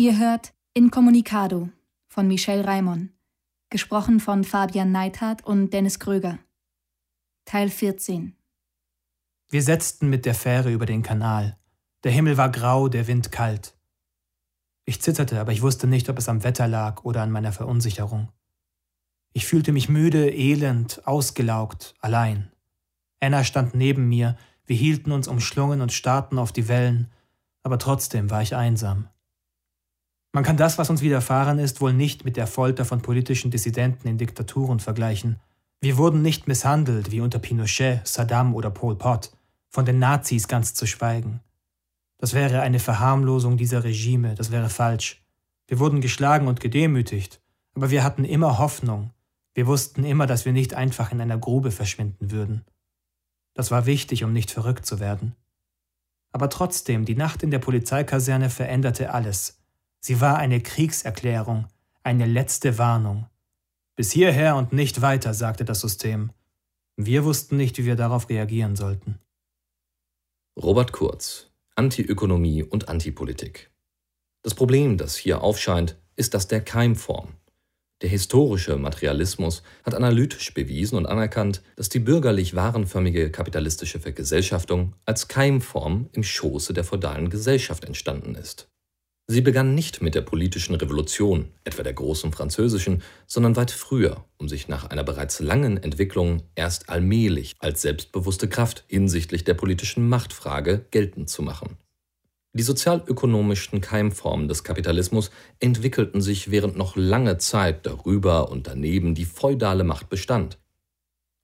Ihr hört Incommunicado von Michel Raimon, gesprochen von Fabian Neithardt und Dennis Kröger. Teil 14 Wir setzten mit der Fähre über den Kanal. Der Himmel war grau, der Wind kalt. Ich zitterte, aber ich wusste nicht, ob es am Wetter lag oder an meiner Verunsicherung. Ich fühlte mich müde, elend, ausgelaugt, allein. Anna stand neben mir, wir hielten uns umschlungen und starrten auf die Wellen, aber trotzdem war ich einsam. Man kann das, was uns widerfahren ist, wohl nicht mit der Folter von politischen Dissidenten in Diktaturen vergleichen. Wir wurden nicht misshandelt wie unter Pinochet, Saddam oder Pol Pot, von den Nazis ganz zu schweigen. Das wäre eine Verharmlosung dieser Regime, das wäre falsch. Wir wurden geschlagen und gedemütigt, aber wir hatten immer Hoffnung. Wir wussten immer, dass wir nicht einfach in einer Grube verschwinden würden. Das war wichtig, um nicht verrückt zu werden. Aber trotzdem, die Nacht in der Polizeikaserne veränderte alles. Sie war eine Kriegserklärung, eine letzte Warnung. Bis hierher und nicht weiter, sagte das System. Wir wussten nicht, wie wir darauf reagieren sollten. Robert Kurz, Antiökonomie und Antipolitik. Das Problem, das hier aufscheint, ist das der Keimform. Der historische Materialismus hat analytisch bewiesen und anerkannt, dass die bürgerlich warenförmige kapitalistische Vergesellschaftung als Keimform im Schoße der feudalen Gesellschaft entstanden ist. Sie begann nicht mit der politischen Revolution, etwa der großen französischen, sondern weit früher, um sich nach einer bereits langen Entwicklung erst allmählich als selbstbewusste Kraft hinsichtlich der politischen Machtfrage geltend zu machen. Die sozialökonomischen Keimformen des Kapitalismus entwickelten sich während noch lange Zeit darüber und daneben die feudale Macht bestand.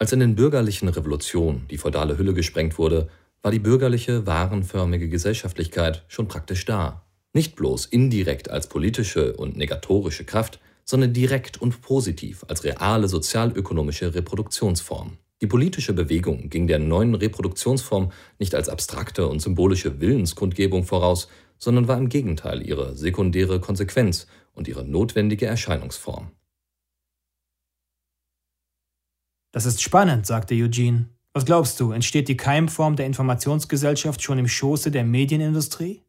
Als in den bürgerlichen Revolutionen die feudale Hülle gesprengt wurde, war die bürgerliche, warenförmige Gesellschaftlichkeit schon praktisch da nicht bloß indirekt als politische und negatorische Kraft, sondern direkt und positiv als reale sozialökonomische Reproduktionsform. Die politische Bewegung ging der neuen Reproduktionsform nicht als abstrakte und symbolische Willenskundgebung voraus, sondern war im Gegenteil ihre sekundäre Konsequenz und ihre notwendige Erscheinungsform. Das ist spannend, sagte Eugene. Was glaubst du, entsteht die Keimform der Informationsgesellschaft schon im Schoße der Medienindustrie?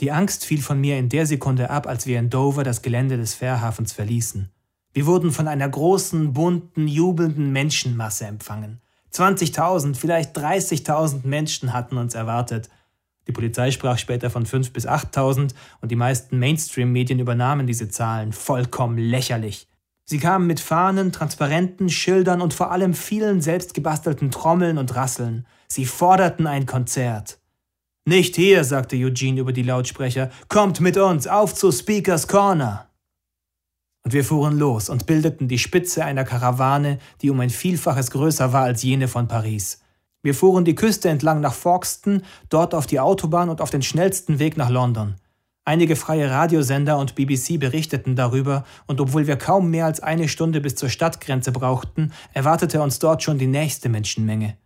Die Angst fiel von mir in der Sekunde ab, als wir in Dover das Gelände des Fährhafens verließen. Wir wurden von einer großen, bunten, jubelnden Menschenmasse empfangen. 20.000, vielleicht 30.000 Menschen hatten uns erwartet. Die Polizei sprach später von 5.000 bis 8.000 und die meisten Mainstream-Medien übernahmen diese Zahlen. Vollkommen lächerlich. Sie kamen mit Fahnen, Transparenten, Schildern und vor allem vielen selbstgebastelten Trommeln und Rasseln. Sie forderten ein Konzert. Nicht hier, sagte Eugene über die Lautsprecher. Kommt mit uns, auf zu Speakers Corner. Und wir fuhren los und bildeten die Spitze einer Karawane, die um ein Vielfaches größer war als jene von Paris. Wir fuhren die Küste entlang nach Folkestone, dort auf die Autobahn und auf den schnellsten Weg nach London. Einige freie Radiosender und BBC berichteten darüber, und obwohl wir kaum mehr als eine Stunde bis zur Stadtgrenze brauchten, erwartete uns dort schon die nächste Menschenmenge.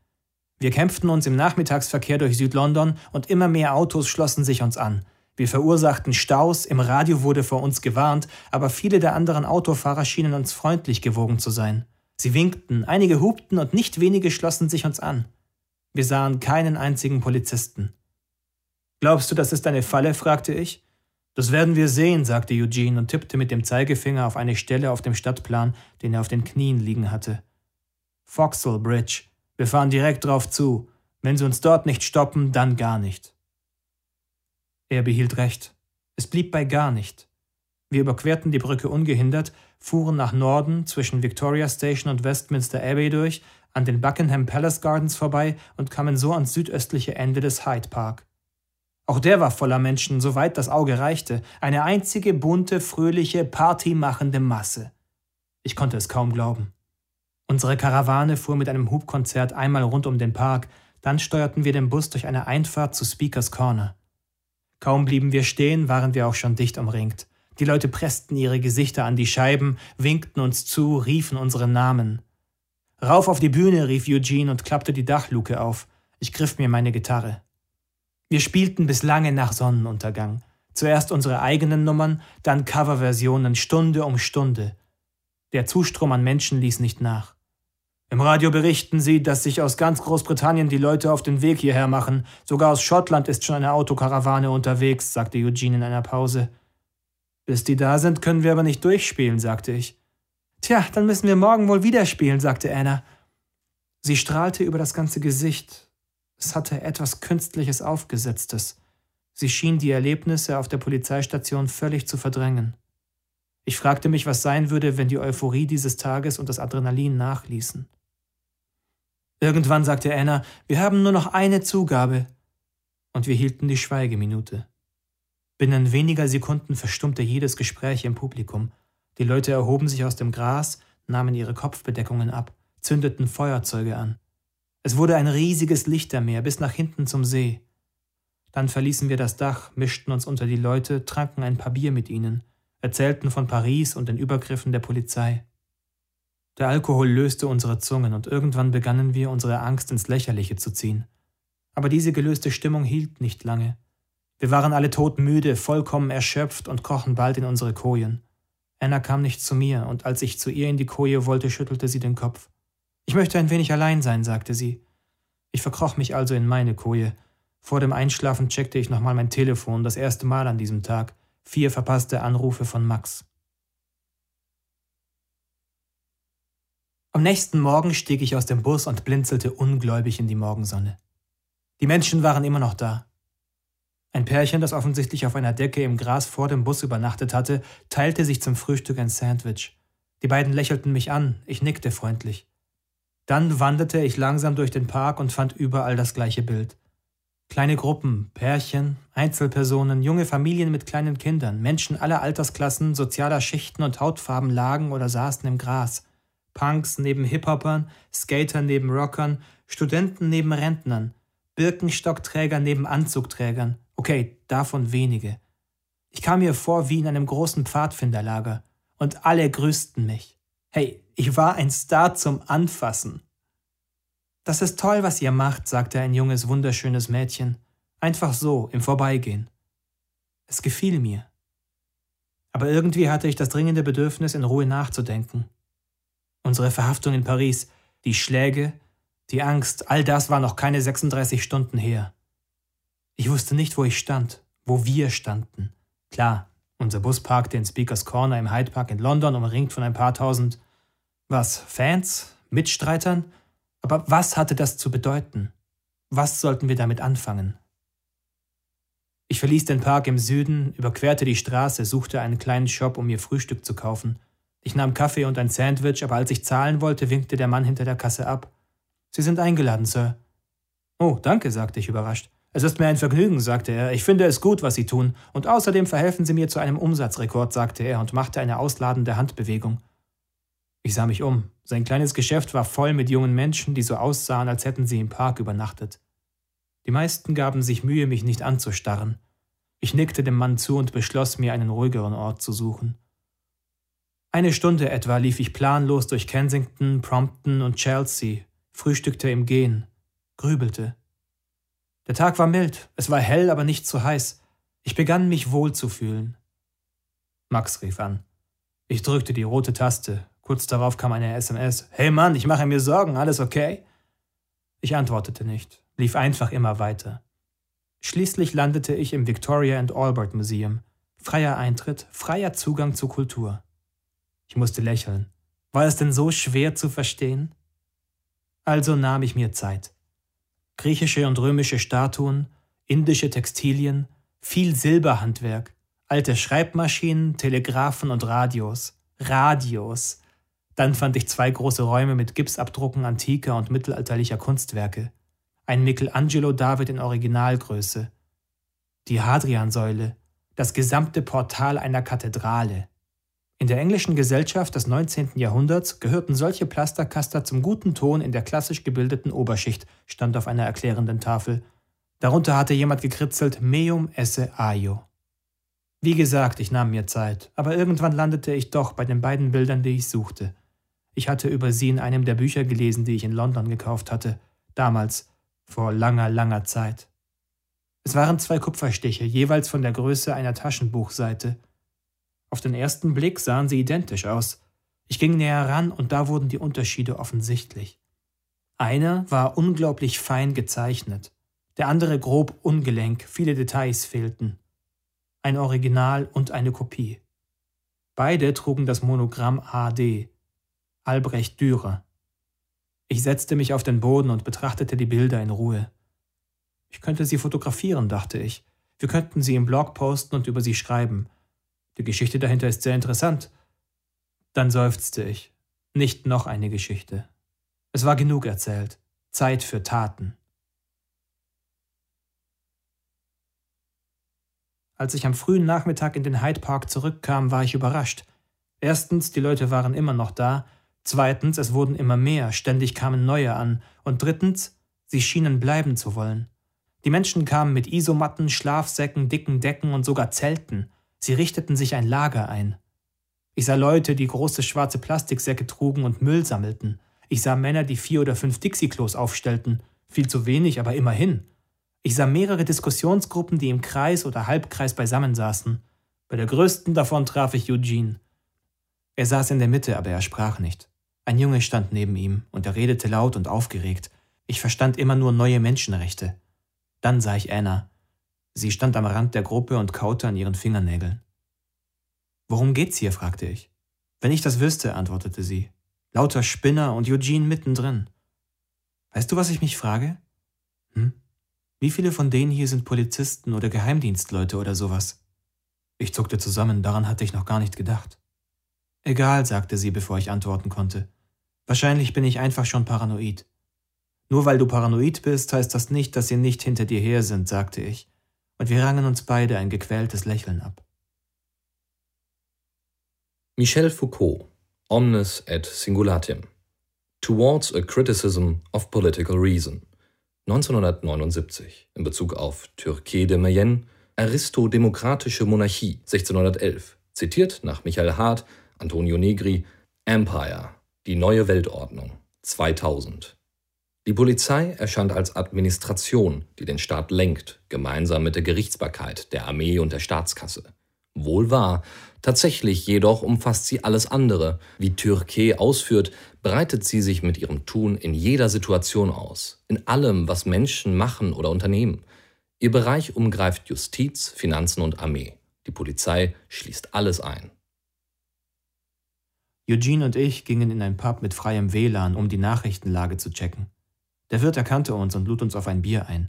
Wir kämpften uns im Nachmittagsverkehr durch Südlondon und immer mehr Autos schlossen sich uns an. Wir verursachten Staus, im Radio wurde vor uns gewarnt, aber viele der anderen Autofahrer schienen uns freundlich gewogen zu sein. Sie winkten, einige hupten und nicht wenige schlossen sich uns an. Wir sahen keinen einzigen Polizisten. Glaubst du, das ist eine Falle? fragte ich. Das werden wir sehen, sagte Eugene und tippte mit dem Zeigefinger auf eine Stelle auf dem Stadtplan, den er auf den Knien liegen hatte. Vauxhall Bridge, wir fahren direkt drauf zu. Wenn sie uns dort nicht stoppen, dann gar nicht. Er behielt recht. Es blieb bei gar nicht. Wir überquerten die Brücke ungehindert, fuhren nach Norden zwischen Victoria Station und Westminster Abbey durch, an den Buckingham Palace Gardens vorbei und kamen so ans südöstliche Ende des Hyde Park. Auch der war voller Menschen, soweit das Auge reichte, eine einzige bunte, fröhliche, partymachende Masse. Ich konnte es kaum glauben. Unsere Karawane fuhr mit einem Hubkonzert einmal rund um den Park, dann steuerten wir den Bus durch eine Einfahrt zu Speakers Corner. Kaum blieben wir stehen, waren wir auch schon dicht umringt. Die Leute pressten ihre Gesichter an die Scheiben, winkten uns zu, riefen unsere Namen. Rauf auf die Bühne, rief Eugene und klappte die Dachluke auf. Ich griff mir meine Gitarre. Wir spielten bis lange nach Sonnenuntergang. Zuerst unsere eigenen Nummern, dann Coverversionen Stunde um Stunde. Der Zustrom an Menschen ließ nicht nach. Im Radio berichten sie, dass sich aus ganz Großbritannien die Leute auf den Weg hierher machen. Sogar aus Schottland ist schon eine Autokarawane unterwegs, sagte Eugene in einer Pause. Bis die da sind, können wir aber nicht durchspielen, sagte ich. Tja, dann müssen wir morgen wohl wieder spielen, sagte Anna. Sie strahlte über das ganze Gesicht. Es hatte etwas Künstliches Aufgesetztes. Sie schien die Erlebnisse auf der Polizeistation völlig zu verdrängen. Ich fragte mich, was sein würde, wenn die Euphorie dieses Tages und das Adrenalin nachließen. Irgendwann sagte Anna, wir haben nur noch eine Zugabe. Und wir hielten die Schweigeminute. Binnen weniger Sekunden verstummte jedes Gespräch im Publikum. Die Leute erhoben sich aus dem Gras, nahmen ihre Kopfbedeckungen ab, zündeten Feuerzeuge an. Es wurde ein riesiges Lichtermeer bis nach hinten zum See. Dann verließen wir das Dach, mischten uns unter die Leute, tranken ein paar Bier mit ihnen, erzählten von Paris und den Übergriffen der Polizei. Der Alkohol löste unsere Zungen und irgendwann begannen wir, unsere Angst ins Lächerliche zu ziehen. Aber diese gelöste Stimmung hielt nicht lange. Wir waren alle todmüde, vollkommen erschöpft und krochen bald in unsere Kojen. Anna kam nicht zu mir, und als ich zu ihr in die Koje wollte, schüttelte sie den Kopf. Ich möchte ein wenig allein sein, sagte sie. Ich verkroch mich also in meine Koje. Vor dem Einschlafen checkte ich nochmal mein Telefon, das erste Mal an diesem Tag. Vier verpasste Anrufe von Max. Am nächsten Morgen stieg ich aus dem Bus und blinzelte ungläubig in die Morgensonne. Die Menschen waren immer noch da. Ein Pärchen, das offensichtlich auf einer Decke im Gras vor dem Bus übernachtet hatte, teilte sich zum Frühstück ein Sandwich. Die beiden lächelten mich an, ich nickte freundlich. Dann wanderte ich langsam durch den Park und fand überall das gleiche Bild. Kleine Gruppen, Pärchen, Einzelpersonen, junge Familien mit kleinen Kindern, Menschen aller Altersklassen, sozialer Schichten und Hautfarben lagen oder saßen im Gras. Punks neben Hip-Hopern, Skater neben Rockern, Studenten neben Rentnern, Birkenstockträger neben Anzugträgern. Okay, davon wenige. Ich kam mir vor wie in einem großen Pfadfinderlager und alle grüßten mich. Hey, ich war ein Star zum Anfassen. Das ist toll, was ihr macht, sagte ein junges, wunderschönes Mädchen. Einfach so, im Vorbeigehen. Es gefiel mir. Aber irgendwie hatte ich das dringende Bedürfnis, in Ruhe nachzudenken. Unsere Verhaftung in Paris, die Schläge, die Angst, all das war noch keine 36 Stunden her. Ich wusste nicht, wo ich stand, wo wir standen. Klar, unser Bus parkte in Speakers Corner im Hyde Park in London, umringt von ein paar tausend, was, Fans? Mitstreitern? Aber was hatte das zu bedeuten? Was sollten wir damit anfangen? Ich verließ den Park im Süden, überquerte die Straße, suchte einen kleinen Shop, um mir Frühstück zu kaufen. Ich nahm Kaffee und ein Sandwich, aber als ich zahlen wollte, winkte der Mann hinter der Kasse ab. Sie sind eingeladen, Sir. Oh, danke, sagte ich überrascht. Es ist mir ein Vergnügen, sagte er. Ich finde es gut, was Sie tun. Und außerdem verhelfen Sie mir zu einem Umsatzrekord, sagte er und machte eine ausladende Handbewegung. Ich sah mich um. Sein kleines Geschäft war voll mit jungen Menschen, die so aussahen, als hätten sie im Park übernachtet. Die meisten gaben sich Mühe, mich nicht anzustarren. Ich nickte dem Mann zu und beschloss, mir einen ruhigeren Ort zu suchen. Eine Stunde etwa lief ich planlos durch Kensington, Prompton und Chelsea, frühstückte im Gehen, grübelte. Der Tag war mild, es war hell, aber nicht zu heiß. Ich begann mich wohl zu fühlen. Max rief an. Ich drückte die rote Taste. Kurz darauf kam eine SMS. Hey Mann, ich mache mir Sorgen, alles okay? Ich antwortete nicht, lief einfach immer weiter. Schließlich landete ich im Victoria and Albert Museum. Freier Eintritt, freier Zugang zur Kultur. Ich musste lächeln. War es denn so schwer zu verstehen? Also nahm ich mir Zeit. Griechische und römische Statuen, indische Textilien, viel Silberhandwerk, alte Schreibmaschinen, Telegraphen und Radios. Radios. Dann fand ich zwei große Räume mit Gipsabdrucken antiker und mittelalterlicher Kunstwerke. Ein Michelangelo David in Originalgröße. Die Hadriansäule, das gesamte Portal einer Kathedrale. In der englischen Gesellschaft des 19. Jahrhunderts gehörten solche Plasterkaster zum guten Ton in der klassisch gebildeten Oberschicht, stand auf einer erklärenden Tafel. Darunter hatte jemand gekritzelt Meum esse aio. Wie gesagt, ich nahm mir Zeit, aber irgendwann landete ich doch bei den beiden Bildern, die ich suchte. Ich hatte über sie in einem der Bücher gelesen, die ich in London gekauft hatte, damals, vor langer, langer Zeit. Es waren zwei Kupferstiche, jeweils von der Größe einer Taschenbuchseite. Auf den ersten Blick sahen sie identisch aus. Ich ging näher ran und da wurden die Unterschiede offensichtlich. Einer war unglaublich fein gezeichnet, der andere grob ungelenk, viele Details fehlten. Ein Original und eine Kopie. Beide trugen das Monogramm AD, Albrecht Dürer. Ich setzte mich auf den Boden und betrachtete die Bilder in Ruhe. Ich könnte sie fotografieren, dachte ich. Wir könnten sie im Blog posten und über sie schreiben. Die Geschichte dahinter ist sehr interessant. Dann seufzte ich. Nicht noch eine Geschichte. Es war genug erzählt. Zeit für Taten. Als ich am frühen Nachmittag in den Hyde Park zurückkam, war ich überrascht. Erstens, die Leute waren immer noch da. Zweitens, es wurden immer mehr, ständig kamen neue an. Und drittens, sie schienen bleiben zu wollen. Die Menschen kamen mit Isomatten, Schlafsäcken, dicken Decken und sogar Zelten. Sie richteten sich ein Lager ein. Ich sah Leute, die große schwarze Plastiksäcke trugen und Müll sammelten. Ich sah Männer, die vier oder fünf Dixie-Klos aufstellten. Viel zu wenig, aber immerhin. Ich sah mehrere Diskussionsgruppen, die im Kreis oder Halbkreis beisammensaßen. Bei der größten davon traf ich Eugene. Er saß in der Mitte, aber er sprach nicht. Ein Junge stand neben ihm, und er redete laut und aufgeregt. Ich verstand immer nur neue Menschenrechte. Dann sah ich Anna. Sie stand am Rand der Gruppe und kaute an ihren Fingernägeln. Worum geht's hier? fragte ich. Wenn ich das wüsste, antwortete sie. Lauter Spinner und Eugene mittendrin. Weißt du, was ich mich frage? Hm? Wie viele von denen hier sind Polizisten oder Geheimdienstleute oder sowas? Ich zuckte zusammen, daran hatte ich noch gar nicht gedacht. Egal, sagte sie, bevor ich antworten konnte. Wahrscheinlich bin ich einfach schon paranoid. Nur weil du paranoid bist, heißt das nicht, dass sie nicht hinter dir her sind, sagte ich, und wir rangen uns beide ein gequältes Lächeln ab. Michel Foucault, Omnes et Singulatim. Towards a Criticism of Political Reason. 1979 in Bezug auf Turquet de Mayenne, Aristodemokratische Monarchie 1611, zitiert nach Michael Hart, Antonio Negri, Empire, die neue Weltordnung 2000. Die Polizei erscheint als Administration, die den Staat lenkt, gemeinsam mit der Gerichtsbarkeit, der Armee und der Staatskasse. Wohl wahr, tatsächlich jedoch umfasst sie alles andere. Wie Türkei ausführt, breitet sie sich mit ihrem Tun in jeder Situation aus, in allem, was Menschen machen oder unternehmen. Ihr Bereich umgreift Justiz, Finanzen und Armee. Die Polizei schließt alles ein. Eugene und ich gingen in ein Pub mit freiem WLAN, um die Nachrichtenlage zu checken. Der Wirt erkannte uns und lud uns auf ein Bier ein.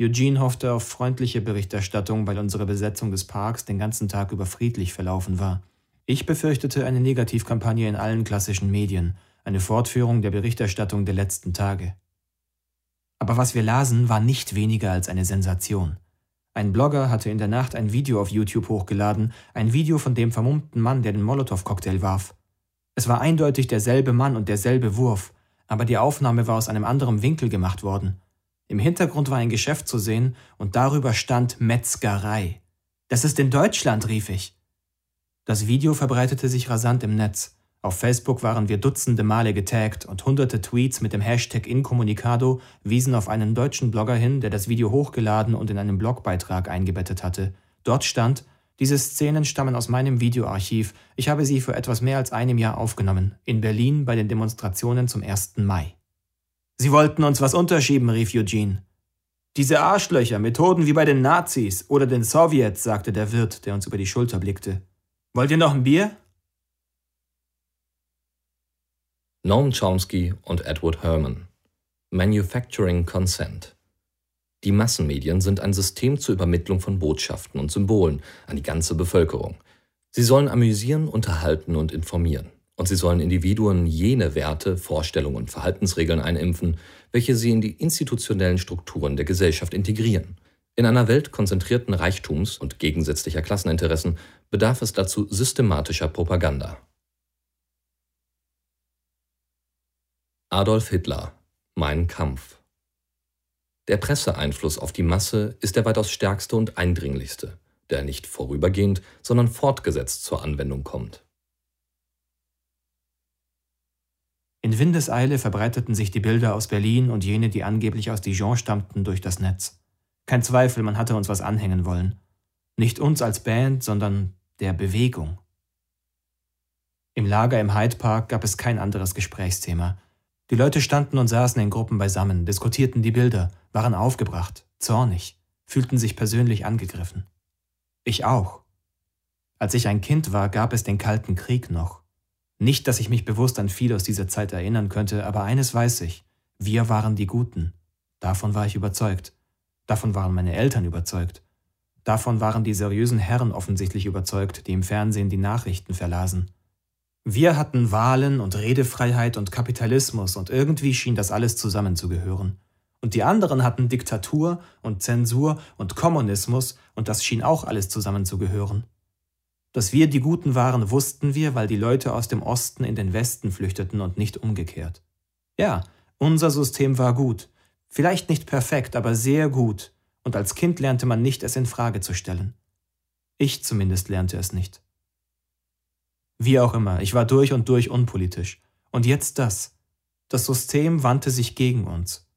Eugene hoffte auf freundliche Berichterstattung, weil unsere Besetzung des Parks den ganzen Tag über friedlich verlaufen war. Ich befürchtete eine Negativkampagne in allen klassischen Medien, eine Fortführung der Berichterstattung der letzten Tage. Aber was wir lasen, war nicht weniger als eine Sensation. Ein Blogger hatte in der Nacht ein Video auf YouTube hochgeladen, ein Video von dem vermummten Mann, der den Molotow-Cocktail warf. Es war eindeutig derselbe Mann und derselbe Wurf, aber die Aufnahme war aus einem anderen Winkel gemacht worden. Im Hintergrund war ein Geschäft zu sehen und darüber stand Metzgerei. Das ist in Deutschland, rief ich. Das Video verbreitete sich rasant im Netz. Auf Facebook waren wir dutzende Male getaggt und hunderte Tweets mit dem Hashtag Incommunicado wiesen auf einen deutschen Blogger hin, der das Video hochgeladen und in einen Blogbeitrag eingebettet hatte. Dort stand, diese Szenen stammen aus meinem Videoarchiv. Ich habe sie vor etwas mehr als einem Jahr aufgenommen, in Berlin bei den Demonstrationen zum 1. Mai. Sie wollten uns was unterschieben, rief Eugene. Diese Arschlöcher, Methoden wie bei den Nazis oder den Sowjets, sagte der Wirt, der uns über die Schulter blickte. Wollt ihr noch ein Bier? Noam Chomsky und Edward Herman. Manufacturing Consent. Die Massenmedien sind ein System zur Übermittlung von Botschaften und Symbolen an die ganze Bevölkerung. Sie sollen amüsieren, unterhalten und informieren. Und sie sollen Individuen jene Werte, Vorstellungen und Verhaltensregeln einimpfen, welche sie in die institutionellen Strukturen der Gesellschaft integrieren. In einer Welt konzentrierten Reichtums und gegensätzlicher Klasseninteressen bedarf es dazu systematischer Propaganda. Adolf Hitler Mein Kampf der Presseeinfluss auf die Masse ist der weitaus stärkste und eindringlichste, der nicht vorübergehend, sondern fortgesetzt zur Anwendung kommt. In Windeseile verbreiteten sich die Bilder aus Berlin und jene, die angeblich aus Dijon stammten, durch das Netz. Kein Zweifel, man hatte uns was anhängen wollen. Nicht uns als Band, sondern der Bewegung. Im Lager im Hyde Park gab es kein anderes Gesprächsthema. Die Leute standen und saßen in Gruppen beisammen, diskutierten die Bilder, waren aufgebracht, zornig, fühlten sich persönlich angegriffen. Ich auch. Als ich ein Kind war, gab es den Kalten Krieg noch. Nicht, dass ich mich bewusst an viel aus dieser Zeit erinnern könnte, aber eines weiß ich. Wir waren die Guten. Davon war ich überzeugt. Davon waren meine Eltern überzeugt. Davon waren die seriösen Herren offensichtlich überzeugt, die im Fernsehen die Nachrichten verlasen. Wir hatten Wahlen und Redefreiheit und Kapitalismus und irgendwie schien das alles zusammenzugehören. Und die anderen hatten Diktatur und Zensur und Kommunismus und das schien auch alles zusammenzugehören. Dass wir die Guten waren, wussten wir, weil die Leute aus dem Osten in den Westen flüchteten und nicht umgekehrt. Ja, unser System war gut. Vielleicht nicht perfekt, aber sehr gut. Und als Kind lernte man nicht, es in Frage zu stellen. Ich zumindest lernte es nicht. Wie auch immer, ich war durch und durch unpolitisch. Und jetzt das. Das System wandte sich gegen uns.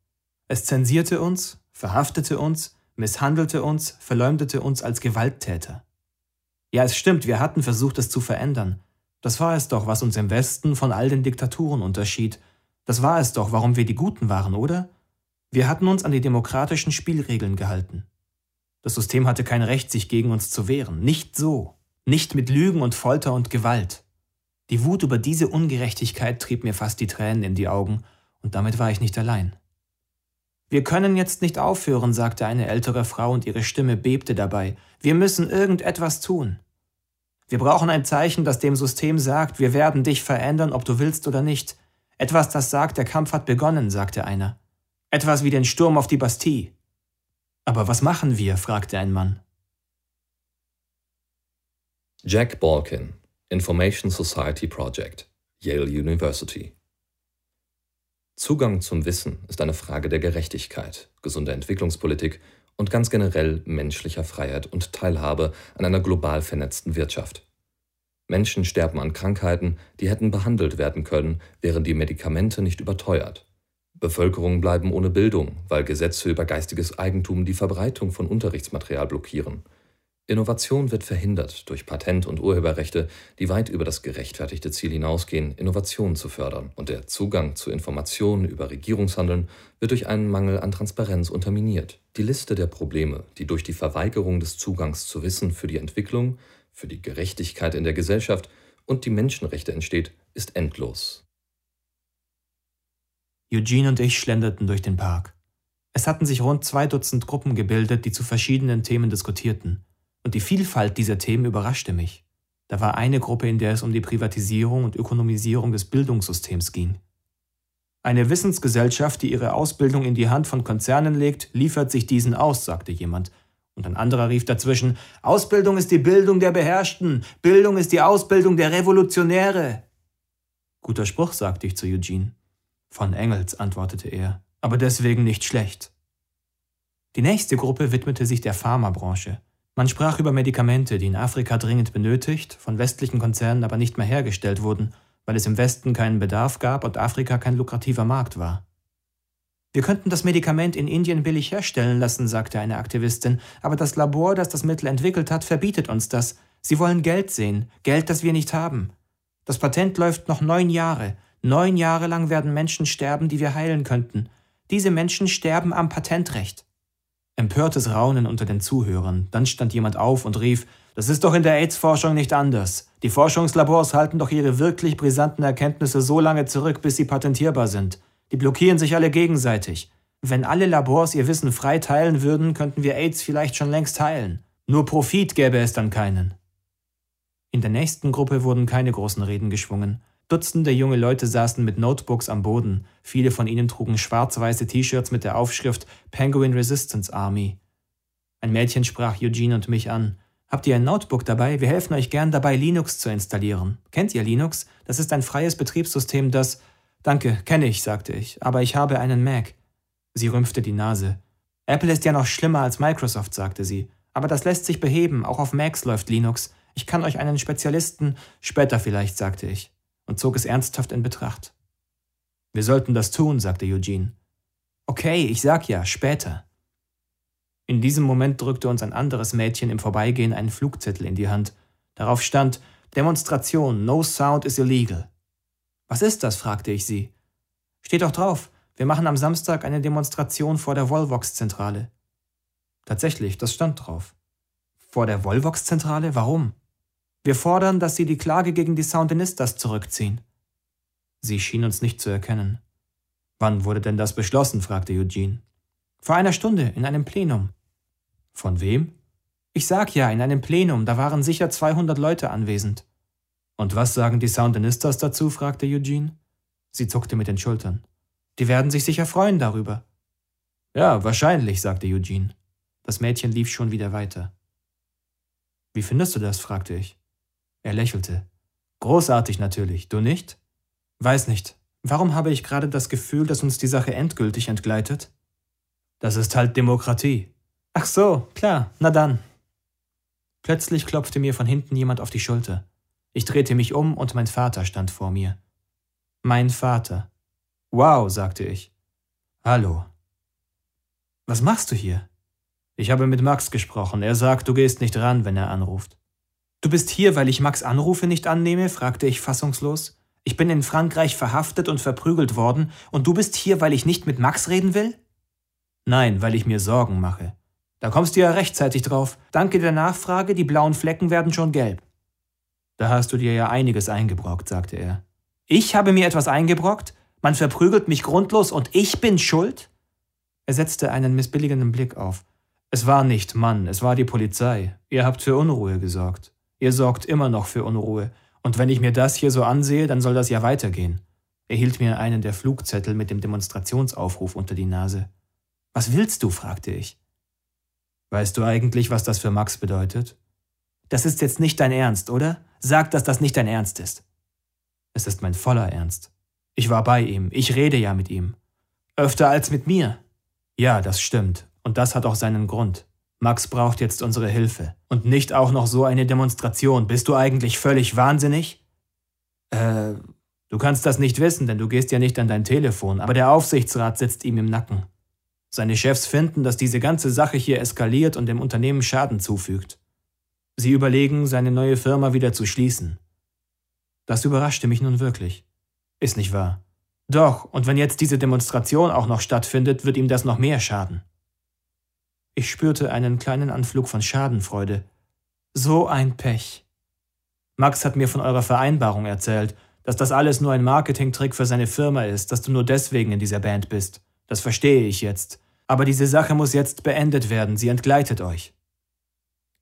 Es zensierte uns, verhaftete uns, misshandelte uns, verleumdete uns als Gewalttäter. Ja, es stimmt, wir hatten versucht, es zu verändern. Das war es doch, was uns im Westen von all den Diktaturen unterschied. Das war es doch, warum wir die Guten waren, oder? Wir hatten uns an die demokratischen Spielregeln gehalten. Das System hatte kein Recht, sich gegen uns zu wehren. Nicht so. Nicht mit Lügen und Folter und Gewalt. Die Wut über diese Ungerechtigkeit trieb mir fast die Tränen in die Augen, und damit war ich nicht allein. Wir können jetzt nicht aufhören, sagte eine ältere Frau, und ihre Stimme bebte dabei. Wir müssen irgendetwas tun. Wir brauchen ein Zeichen, das dem System sagt, wir werden dich verändern, ob du willst oder nicht. Etwas, das sagt, der Kampf hat begonnen, sagte einer. Etwas wie den Sturm auf die Bastille. Aber was machen wir? fragte ein Mann. Jack Balkin, Information Society Project, Yale University. Zugang zum Wissen ist eine Frage der Gerechtigkeit, gesunder Entwicklungspolitik und ganz generell menschlicher Freiheit und Teilhabe an einer global vernetzten Wirtschaft. Menschen sterben an Krankheiten, die hätten behandelt werden können, wären die Medikamente nicht überteuert. Bevölkerungen bleiben ohne Bildung, weil Gesetze über geistiges Eigentum die Verbreitung von Unterrichtsmaterial blockieren. Innovation wird verhindert durch Patent- und Urheberrechte, die weit über das gerechtfertigte Ziel hinausgehen, Innovationen zu fördern, und der Zugang zu Informationen über Regierungshandeln wird durch einen Mangel an Transparenz unterminiert. Die Liste der Probleme, die durch die Verweigerung des Zugangs zu Wissen für die Entwicklung, für die Gerechtigkeit in der Gesellschaft und die Menschenrechte entsteht, ist endlos. Eugene und ich schlenderten durch den Park. Es hatten sich rund zwei Dutzend Gruppen gebildet, die zu verschiedenen Themen diskutierten. Und die Vielfalt dieser Themen überraschte mich. Da war eine Gruppe, in der es um die Privatisierung und Ökonomisierung des Bildungssystems ging. Eine Wissensgesellschaft, die ihre Ausbildung in die Hand von Konzernen legt, liefert sich diesen aus, sagte jemand. Und ein anderer rief dazwischen, Ausbildung ist die Bildung der Beherrschten, Bildung ist die Ausbildung der Revolutionäre. Guter Spruch, sagte ich zu Eugene. Von Engels, antwortete er, aber deswegen nicht schlecht. Die nächste Gruppe widmete sich der Pharmabranche. Man sprach über Medikamente, die in Afrika dringend benötigt, von westlichen Konzernen aber nicht mehr hergestellt wurden, weil es im Westen keinen Bedarf gab und Afrika kein lukrativer Markt war. Wir könnten das Medikament in Indien billig herstellen lassen, sagte eine Aktivistin, aber das Labor, das das Mittel entwickelt hat, verbietet uns das. Sie wollen Geld sehen, Geld, das wir nicht haben. Das Patent läuft noch neun Jahre. Neun Jahre lang werden Menschen sterben, die wir heilen könnten. Diese Menschen sterben am Patentrecht. Empörtes Raunen unter den Zuhörern. Dann stand jemand auf und rief, das ist doch in der AIDS-Forschung nicht anders. Die Forschungslabors halten doch ihre wirklich brisanten Erkenntnisse so lange zurück, bis sie patentierbar sind. Die blockieren sich alle gegenseitig. Wenn alle Labors ihr Wissen frei teilen würden, könnten wir AIDS vielleicht schon längst heilen. Nur Profit gäbe es dann keinen. In der nächsten Gruppe wurden keine großen Reden geschwungen. Dutzende junge Leute saßen mit Notebooks am Boden, viele von ihnen trugen schwarz-weiße T-Shirts mit der Aufschrift Penguin Resistance Army. Ein Mädchen sprach Eugene und mich an. Habt ihr ein Notebook dabei? Wir helfen euch gern dabei, Linux zu installieren. Kennt ihr Linux? Das ist ein freies Betriebssystem, das. Danke, kenne ich, sagte ich, aber ich habe einen Mac. Sie rümpfte die Nase. Apple ist ja noch schlimmer als Microsoft, sagte sie. Aber das lässt sich beheben, auch auf Macs läuft Linux. Ich kann euch einen Spezialisten. Später vielleicht, sagte ich und zog es ernsthaft in Betracht. Wir sollten das tun, sagte Eugene. Okay, ich sag ja, später. In diesem Moment drückte uns ein anderes Mädchen im Vorbeigehen einen Flugzettel in die Hand. Darauf stand Demonstration, no sound is illegal. Was ist das? fragte ich sie. Steht doch drauf. Wir machen am Samstag eine Demonstration vor der Volvox-Zentrale. Tatsächlich, das stand drauf. Vor der Volvox-Zentrale? Warum? Wir fordern, dass Sie die Klage gegen die Soundinistas zurückziehen. Sie schien uns nicht zu erkennen. Wann wurde denn das beschlossen? fragte Eugene. Vor einer Stunde, in einem Plenum. Von wem? Ich sag ja, in einem Plenum, da waren sicher 200 Leute anwesend. Und was sagen die Soundinistas dazu? fragte Eugene. Sie zuckte mit den Schultern. Die werden sich sicher freuen darüber. Ja, wahrscheinlich, sagte Eugene. Das Mädchen lief schon wieder weiter. Wie findest du das? fragte ich. Er lächelte. Großartig natürlich, du nicht? Weiß nicht. Warum habe ich gerade das Gefühl, dass uns die Sache endgültig entgleitet? Das ist halt Demokratie. Ach so, klar, na dann. Plötzlich klopfte mir von hinten jemand auf die Schulter. Ich drehte mich um und mein Vater stand vor mir. Mein Vater. Wow, sagte ich. Hallo. Was machst du hier? Ich habe mit Max gesprochen. Er sagt, du gehst nicht ran, wenn er anruft. Du bist hier, weil ich Max Anrufe nicht annehme? fragte ich fassungslos. Ich bin in Frankreich verhaftet und verprügelt worden, und du bist hier, weil ich nicht mit Max reden will? Nein, weil ich mir Sorgen mache. Da kommst du ja rechtzeitig drauf. Danke der Nachfrage, die blauen Flecken werden schon gelb. Da hast du dir ja einiges eingebrockt, sagte er. Ich habe mir etwas eingebrockt? Man verprügelt mich grundlos und ich bin schuld? Er setzte einen missbilligenden Blick auf. Es war nicht Mann, es war die Polizei. Ihr habt für Unruhe gesorgt. Ihr sorgt immer noch für Unruhe. Und wenn ich mir das hier so ansehe, dann soll das ja weitergehen. Er hielt mir einen der Flugzettel mit dem Demonstrationsaufruf unter die Nase. Was willst du? fragte ich. Weißt du eigentlich, was das für Max bedeutet? Das ist jetzt nicht dein Ernst, oder? Sag, dass das nicht dein Ernst ist. Es ist mein voller Ernst. Ich war bei ihm, ich rede ja mit ihm. Öfter als mit mir. Ja, das stimmt, und das hat auch seinen Grund. Max braucht jetzt unsere Hilfe. Und nicht auch noch so eine Demonstration. Bist du eigentlich völlig wahnsinnig? Äh, du kannst das nicht wissen, denn du gehst ja nicht an dein Telefon, aber der Aufsichtsrat sitzt ihm im Nacken. Seine Chefs finden, dass diese ganze Sache hier eskaliert und dem Unternehmen Schaden zufügt. Sie überlegen, seine neue Firma wieder zu schließen. Das überraschte mich nun wirklich. Ist nicht wahr. Doch, und wenn jetzt diese Demonstration auch noch stattfindet, wird ihm das noch mehr schaden. Ich spürte einen kleinen Anflug von Schadenfreude. So ein Pech. Max hat mir von eurer Vereinbarung erzählt, dass das alles nur ein Marketingtrick für seine Firma ist, dass du nur deswegen in dieser Band bist. Das verstehe ich jetzt. Aber diese Sache muss jetzt beendet werden, sie entgleitet euch.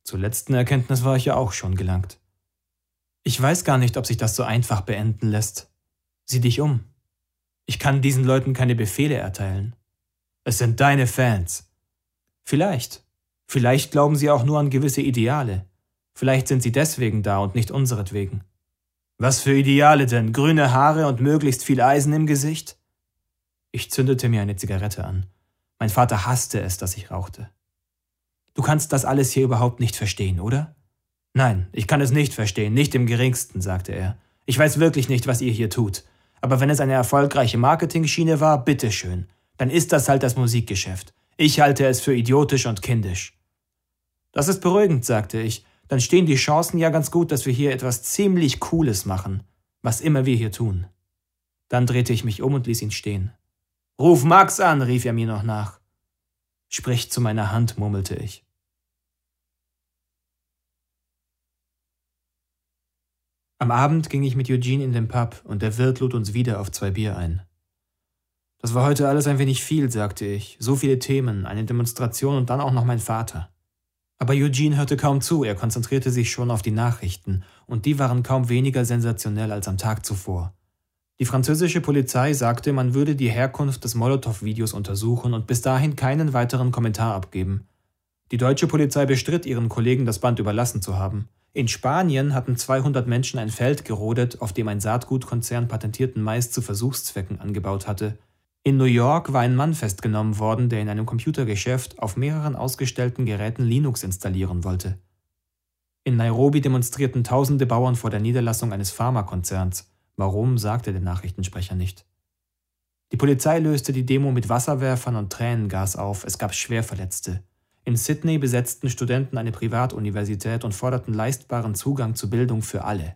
Zur letzten Erkenntnis war ich ja auch schon gelangt. Ich weiß gar nicht, ob sich das so einfach beenden lässt. Sieh dich um. Ich kann diesen Leuten keine Befehle erteilen. Es sind deine Fans. Vielleicht. Vielleicht glauben sie auch nur an gewisse Ideale. Vielleicht sind sie deswegen da und nicht unseretwegen. Was für Ideale denn? Grüne Haare und möglichst viel Eisen im Gesicht? Ich zündete mir eine Zigarette an. Mein Vater hasste es, dass ich rauchte. Du kannst das alles hier überhaupt nicht verstehen, oder? Nein, ich kann es nicht verstehen, nicht im geringsten, sagte er. Ich weiß wirklich nicht, was ihr hier tut. Aber wenn es eine erfolgreiche Marketingschiene war, bitteschön. Dann ist das halt das Musikgeschäft. Ich halte es für idiotisch und kindisch. Das ist beruhigend, sagte ich. Dann stehen die Chancen ja ganz gut, dass wir hier etwas ziemlich Cooles machen, was immer wir hier tun. Dann drehte ich mich um und ließ ihn stehen. Ruf Max an, rief er mir noch nach. Sprich zu meiner Hand, murmelte ich. Am Abend ging ich mit Eugene in den Pub und der Wirt lud uns wieder auf zwei Bier ein. Das war heute alles ein wenig viel, sagte ich. So viele Themen, eine Demonstration und dann auch noch mein Vater. Aber Eugene hörte kaum zu, er konzentrierte sich schon auf die Nachrichten, und die waren kaum weniger sensationell als am Tag zuvor. Die französische Polizei sagte, man würde die Herkunft des Molotow-Videos untersuchen und bis dahin keinen weiteren Kommentar abgeben. Die deutsche Polizei bestritt ihren Kollegen, das Band überlassen zu haben. In Spanien hatten 200 Menschen ein Feld gerodet, auf dem ein Saatgutkonzern patentierten Mais zu Versuchszwecken angebaut hatte. In New York war ein Mann festgenommen worden, der in einem Computergeschäft auf mehreren ausgestellten Geräten Linux installieren wollte. In Nairobi demonstrierten tausende Bauern vor der Niederlassung eines Pharmakonzerns. Warum, sagte der Nachrichtensprecher nicht. Die Polizei löste die Demo mit Wasserwerfern und Tränengas auf, es gab Schwerverletzte. In Sydney besetzten Studenten eine Privatuniversität und forderten leistbaren Zugang zu Bildung für alle.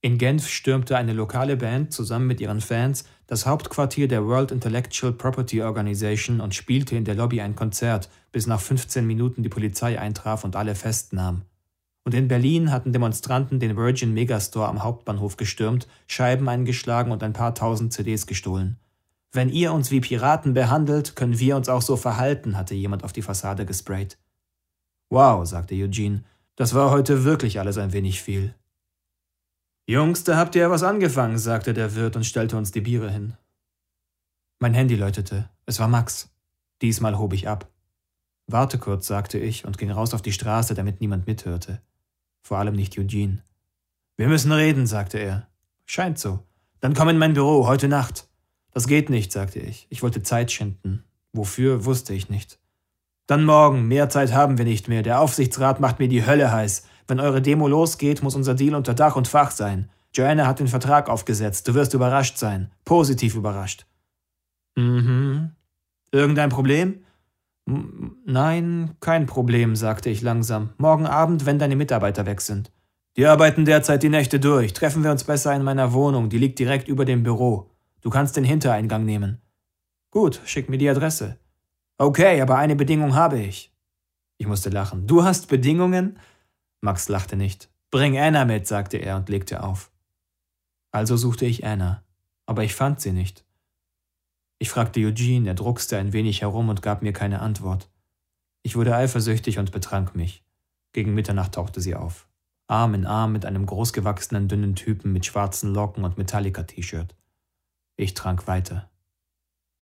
In Genf stürmte eine lokale Band zusammen mit ihren Fans das Hauptquartier der World Intellectual Property Organization und spielte in der Lobby ein Konzert, bis nach 15 Minuten die Polizei eintraf und alle festnahm. Und in Berlin hatten Demonstranten den Virgin Megastore am Hauptbahnhof gestürmt, Scheiben eingeschlagen und ein paar tausend CDs gestohlen. Wenn ihr uns wie Piraten behandelt, können wir uns auch so verhalten, hatte jemand auf die Fassade gesprayt. Wow, sagte Eugene, das war heute wirklich alles ein wenig viel. Jungs, da habt ihr ja was angefangen, sagte der Wirt und stellte uns die Biere hin. Mein Handy läutete. Es war Max. Diesmal hob ich ab. Warte kurz, sagte ich und ging raus auf die Straße, damit niemand mithörte. Vor allem nicht Eugene. Wir müssen reden, sagte er. Scheint so. Dann komm in mein Büro, heute Nacht. Das geht nicht, sagte ich. Ich wollte Zeit schinden. Wofür, wusste ich nicht. Dann morgen, mehr Zeit haben wir nicht mehr. Der Aufsichtsrat macht mir die Hölle heiß. Wenn eure Demo losgeht, muss unser Deal unter Dach und Fach sein. Joanna hat den Vertrag aufgesetzt. Du wirst überrascht sein. Positiv überrascht. Mhm. Irgendein Problem? Nein, kein Problem, sagte ich langsam. Morgen Abend, wenn deine Mitarbeiter weg sind. Die arbeiten derzeit die Nächte durch. Treffen wir uns besser in meiner Wohnung. Die liegt direkt über dem Büro. Du kannst den Hintereingang nehmen. Gut, schick mir die Adresse. Okay, aber eine Bedingung habe ich. Ich musste lachen. Du hast Bedingungen? Max lachte nicht. Bring Anna mit, sagte er und legte auf. Also suchte ich Anna, aber ich fand sie nicht. Ich fragte Eugene, er druckste ein wenig herum und gab mir keine Antwort. Ich wurde eifersüchtig und betrank mich. Gegen Mitternacht tauchte sie auf. Arm in Arm mit einem großgewachsenen, dünnen Typen mit schwarzen Locken und Metallica-T-Shirt. Ich trank weiter.